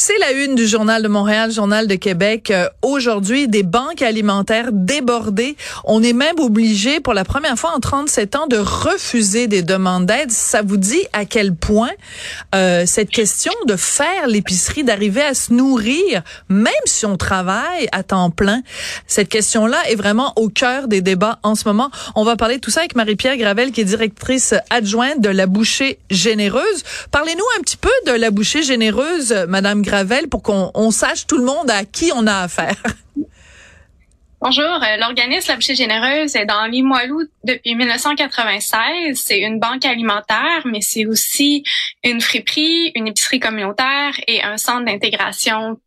C'est la une du Journal de Montréal, Journal de Québec. Euh, aujourd'hui, des banques alimentaires débordées. On est même obligé, pour la première fois en 37 ans, de refuser des demandes d'aide. Ça vous dit à quel point euh, cette question de faire l'épicerie, d'arriver à se nourrir, même si on travaille à temps plein, cette question-là est vraiment au cœur des débats en ce moment. On va parler de tout ça avec Marie-Pierre Gravel, qui est directrice adjointe de la Bouchée Généreuse. Parlez-nous un petit peu de la Bouchée Généreuse, Madame Gravel pour qu'on sache tout le monde à qui on a affaire. Bonjour, euh, l'organisme La Généreuse est dans Limoilou depuis 1996. C'est une banque alimentaire, mais c'est aussi une friperie, une épicerie communautaire et un centre d'intégration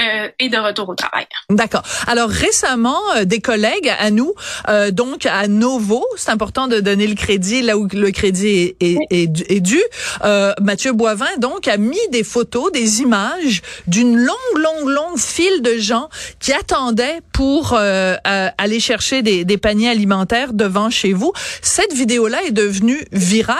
euh, et de retour au travail. D'accord. Alors récemment, euh, des collègues à nous, euh, donc à Novo, c'est important de donner le crédit là où le crédit est, est, est, dû. Mathieu Boivin donc a mis des photos, des images d'une longue, longue, longue file de gens qui attendaient pour aller chercher des, des, paniers alimentaires devant chez vous. Cette vidéo-là est devenue virale.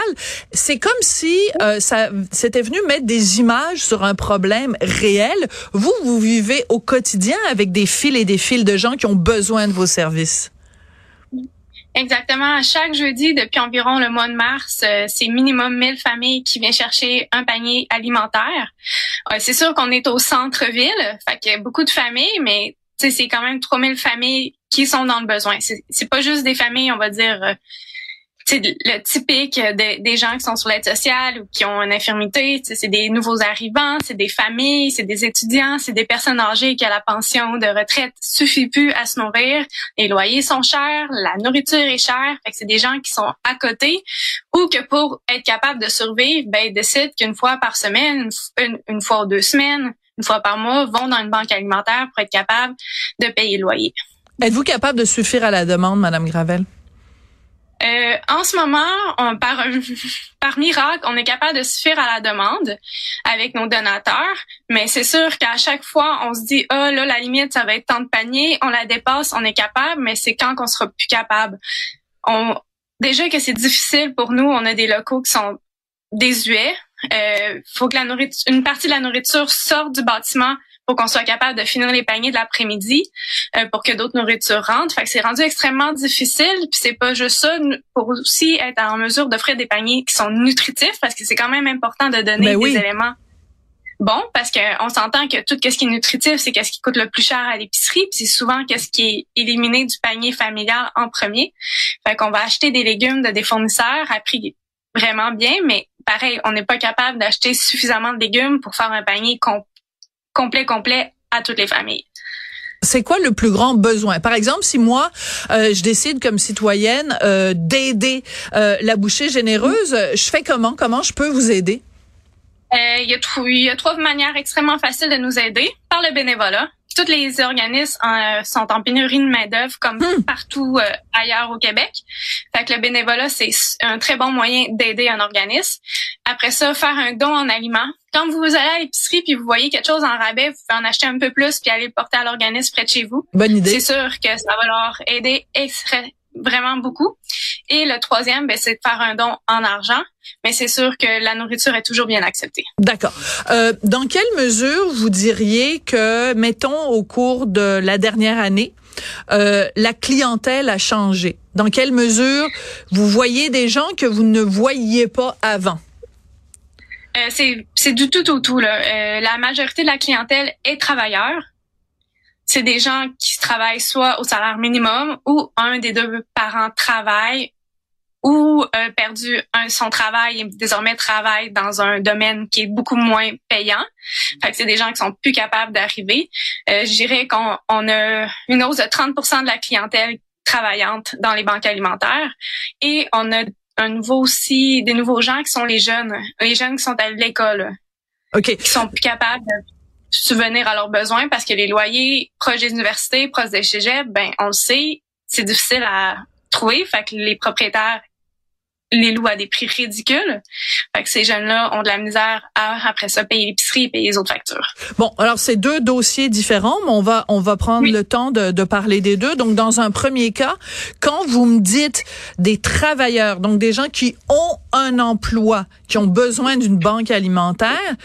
C'est comme si ça c'était venu mettre des images sur un problème réel. Vous, vous vivez au quotidien avec des fils et des fils de gens qui ont besoin de vos services? Exactement. Chaque jeudi, depuis environ le mois de mars, euh, c'est minimum 1000 familles qui viennent chercher un panier alimentaire. Euh, c'est sûr qu'on est au centre-ville, fait qu'il y a beaucoup de familles, mais c'est quand même 3000 familles qui sont dans le besoin. C'est pas juste des familles, on va dire, euh, c'est le typique des gens qui sont sur l'aide sociale ou qui ont une infirmité. C'est des nouveaux arrivants, c'est des familles, c'est des étudiants, c'est des personnes âgées qui à la pension de retraite suffit plus à se nourrir. Les loyers sont chers, la nourriture est chère. Fait c'est des gens qui sont à côté ou que pour être capable de survivre, ben ils décident qu'une fois par semaine, une, une fois ou deux semaines, une fois par mois, vont dans une banque alimentaire pour être capable de payer le loyer. Êtes-vous capable de suffire à la demande, Madame Gravel? Euh, en ce moment, on, par, par miracle, on est capable de suffire à la demande avec nos donateurs, mais c'est sûr qu'à chaque fois, on se dit, oh là, la limite, ça va être tant de paniers, on la dépasse, on est capable, mais c'est quand qu'on sera plus capable. On, déjà que c'est difficile pour nous, on a des locaux qui sont désuets. Euh, faut que la nourriture, une partie de la nourriture sorte du bâtiment pour qu'on soit capable de finir les paniers de l'après-midi euh, pour que d'autres nourritures rentrent. Fait que c'est rendu extrêmement difficile. Puis c'est pas juste ça, pour aussi être en mesure d'offrir des paniers qui sont nutritifs, parce que c'est quand même important de donner ben des éléments bons, parce qu'on s'entend que tout ce qui est nutritif, c'est qu'est-ce qui coûte le plus cher à l'épicerie, puis c'est souvent qu'est-ce qui est éliminé du panier familial en premier. Fait qu'on va acheter des légumes de des fournisseurs à prix vraiment bien, mais pareil, on n'est pas capable d'acheter suffisamment de légumes pour faire un panier complet, complet à toutes les familles. C'est quoi le plus grand besoin? Par exemple, si moi euh, je décide comme citoyenne euh, d'aider euh, la bouchée généreuse, je fais comment? Comment je peux vous aider? Il y, a il y a trois manières extrêmement faciles de nous aider par le bénévolat tous les organismes euh, sont en pénurie de main-d'œuvre comme hmm. partout euh, ailleurs au Québec. Fait que le bénévolat, c'est un très bon moyen d'aider un organisme. Après ça, faire un don en aliments. Quand vous allez à l'épicerie puis vous voyez quelque chose en rabais, vous pouvez en acheter un peu plus puis aller le porter à l'organisme près de chez vous. Bonne idée. C'est sûr que ça va leur aider vraiment beaucoup. Et le troisième, ben, c'est de faire un don en argent. Mais c'est sûr que la nourriture est toujours bien acceptée. D'accord. Euh, dans quelle mesure vous diriez que, mettons, au cours de la dernière année, euh, la clientèle a changé? Dans quelle mesure vous voyez des gens que vous ne voyiez pas avant? Euh, c'est du tout au tout. Là. Euh, la majorité de la clientèle est travailleur c'est des gens qui travaillent soit au salaire minimum ou un des deux parents travaille ou euh, perdu un, son travail et désormais travaille dans un domaine qui est beaucoup moins payant. Fait que c'est des gens qui sont plus capables d'arriver. Euh, je dirais qu'on on a une hausse de 30% de la clientèle travaillante dans les banques alimentaires et on a un nouveau aussi des nouveaux gens qui sont les jeunes, les jeunes qui sont à l'école. OK. Qui sont plus capables de subvenir à leurs besoins parce que les loyers proches des universités, proches des cégeps, ben on le sait, c'est difficile à trouver. Fait que les propriétaires les louent à des prix ridicules. Fait que ces jeunes-là ont de la misère à, après ça, payer l'épicerie et payer les autres factures. Bon, alors c'est deux dossiers différents, mais on va, on va prendre le temps de, de parler des deux. Donc, dans un premier cas, quand vous me dites des travailleurs, donc des gens qui ont un emploi, qui ont besoin d'une banque alimentaire,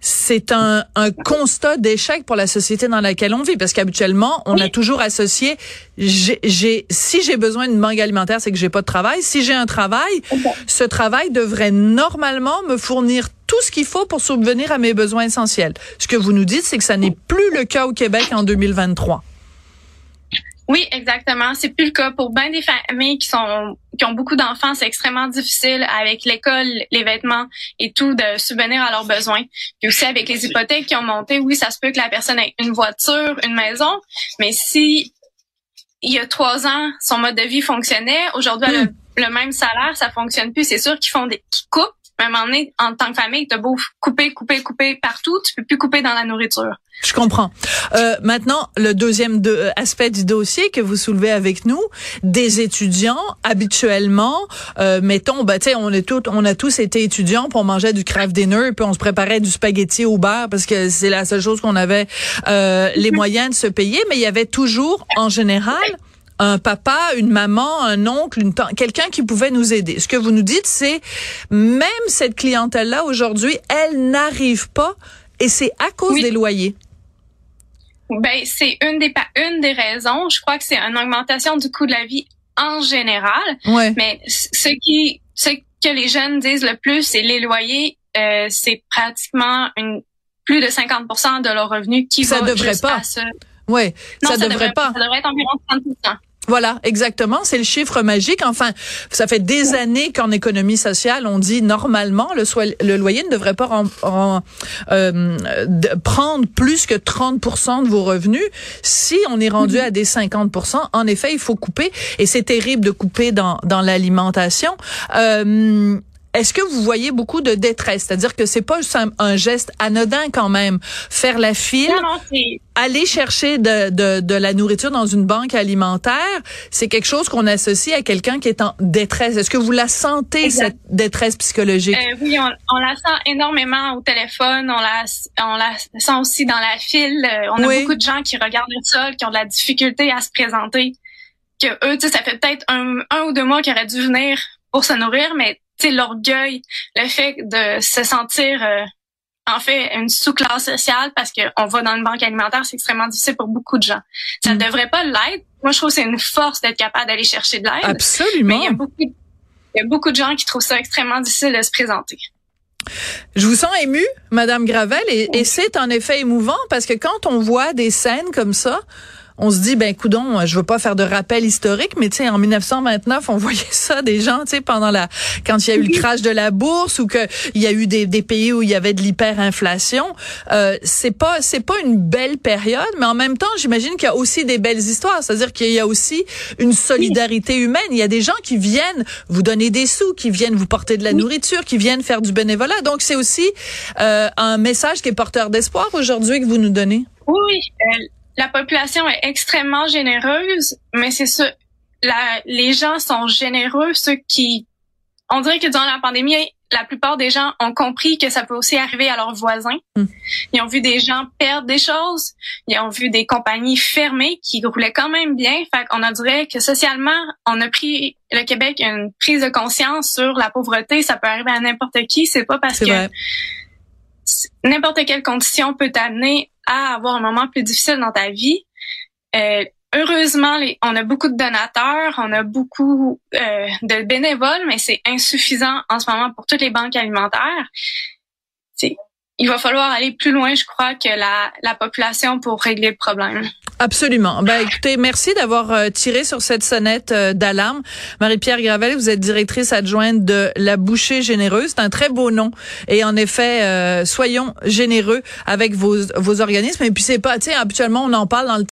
c'est un, un, constat d'échec pour la société dans laquelle on vit parce qu'habituellement on a toujours associé j'ai si j'ai besoin d'une banque alimentaire c'est que j'ai pas de travail. Si j'ai un travail ce travail devrait normalement me fournir tout ce qu'il faut pour subvenir à mes besoins essentiels. Ce que vous nous dites c'est que ça n'est plus le cas au Québec en 2023 oui, exactement. C'est plus le cas pour bien des familles qui sont qui ont beaucoup d'enfants. C'est extrêmement difficile avec l'école, les vêtements et tout de subvenir à leurs besoins. Puis aussi avec les hypothèques qui ont monté, oui, ça se peut que la personne ait une voiture, une maison, mais si il y a trois ans son mode de vie fonctionnait, aujourd'hui hmm. le, même salaire, ça fonctionne plus. C'est sûr qu'ils font des qu'ils coupent à un moment donné, en tant que famille, t'as beau couper, couper, couper partout, tu peux plus couper dans la nourriture. Je comprends. Euh, maintenant, le deuxième euh, aspect du dossier que vous soulevez avec nous, des étudiants habituellement, euh, mettons, bah, tu on est tous, on a tous été étudiants, pour manger du craft dinner, puis on se préparait du spaghetti au beurre parce que c'est la seule chose qu'on avait euh, les moyens de se payer, mais il y avait toujours, en général, un papa, une maman, un oncle, une quelqu'un qui pouvait nous aider. Ce que vous nous dites, c'est même cette clientèle-là aujourd'hui, elle n'arrive pas et c'est à cause des loyers. Ben, c'est une des une des raisons. Je crois que c'est une augmentation du coût de la vie en général. Ouais. Mais ce qui, ce que les jeunes disent le plus, c'est les loyers. Euh, c'est pratiquement une plus de 50% de leur revenu qui ça va devrait juste pas. à. Ouais, ça, devrait, devrait pas. Ça devrait être environ 30%. Voilà, exactement. C'est le chiffre magique. Enfin, ça fait des années qu'en économie sociale, on dit normalement le, le loyer ne devrait pas en, euh, prendre plus que 30% de vos revenus. Si on est rendu à des 50% en effet, il faut couper. Et c'est terrible de couper dans, dans l'alimentation. Euh, est-ce que vous voyez beaucoup de détresse? C'est-à-dire que c'est pas un, geste anodin quand même. Faire la file, aller chercher de, de, de, la nourriture dans une banque alimentaire, c'est quelque chose qu'on associe à quelqu'un qui est en détresse. Est-ce que vous la sentez, cette détresse psychologique? Euh, oui, on, la sent énormément au téléphone. On la, on la sent aussi dans la file. Euh, on a beaucoup de gens qui regardent le sol, qui ont de la difficulté à se présenter. Que eux, tu sais, ça fait peut-être un, un ou deux mois qu'ils auraient dû venir pour se nourrir, mais l'orgueil, le fait de se sentir euh, en fait une sous-classe sociale parce qu'on va dans une banque alimentaire, c'est extrêmement difficile pour beaucoup de gens. Ça ne mm. devrait pas l'être. Moi, je trouve que c'est une force d'être capable d'aller chercher de l'aide. Absolument. Mais il y a beaucoup, il y a beaucoup de gens qui trouvent ça extrêmement difficile de se présenter. Je vous sens émue, Madame Gravel, et, et c'est en effet émouvant parce que quand on voit des scènes comme ça, on se dit ben coudon, je veux pas faire de rappel historique, mais tu sais en 1929, on voyait ça des gens, tu sais pendant la quand il y a eu le crash de la bourse ou que il y a eu des, des pays où il y avait de l'hyperinflation, euh, c'est pas c'est pas une belle période, mais en même temps, j'imagine qu'il y a aussi des belles histoires, c'est-à-dire qu'il y a aussi une solidarité humaine, il y a des gens qui viennent vous donner des sous, qui viennent vous porter de la nourriture, qui viennent faire du bénévolat. Donc c'est aussi euh, un message qui est porteur d'espoir aujourd'hui que vous nous donnez. Oui, euh, la population est extrêmement généreuse, mais c'est ça, la, les gens sont généreux, ceux qui, on dirait que durant la pandémie, la plupart des gens ont compris que ça peut aussi arriver à leurs voisins. Hmm. Ils ont vu des gens perdre des choses. Ils ont vu des compagnies fermées qui roulaient quand même bien. Fait qu'on a dirait que socialement, on a pris le Québec une prise de conscience sur la pauvreté. Ça peut arriver à n'importe qui. C'est pas parce que n'importe quelle condition peut t'amener à avoir un moment plus difficile dans ta vie. Euh, heureusement, on a beaucoup de donateurs, on a beaucoup euh, de bénévoles, mais c'est insuffisant en ce moment pour toutes les banques alimentaires. il va falloir aller plus loin, je crois, que la, la population pour régler le problème. Absolument. Ben écoutez, merci d'avoir euh, tiré sur cette sonnette euh, d'alarme. Marie-Pierre Gravel, vous êtes directrice adjointe de La Bouchée Généreuse. C'est un très beau nom. Et en effet, euh, soyons généreux avec vos, vos organismes. Et puis c'est pas, tu sais, habituellement on en parle dans le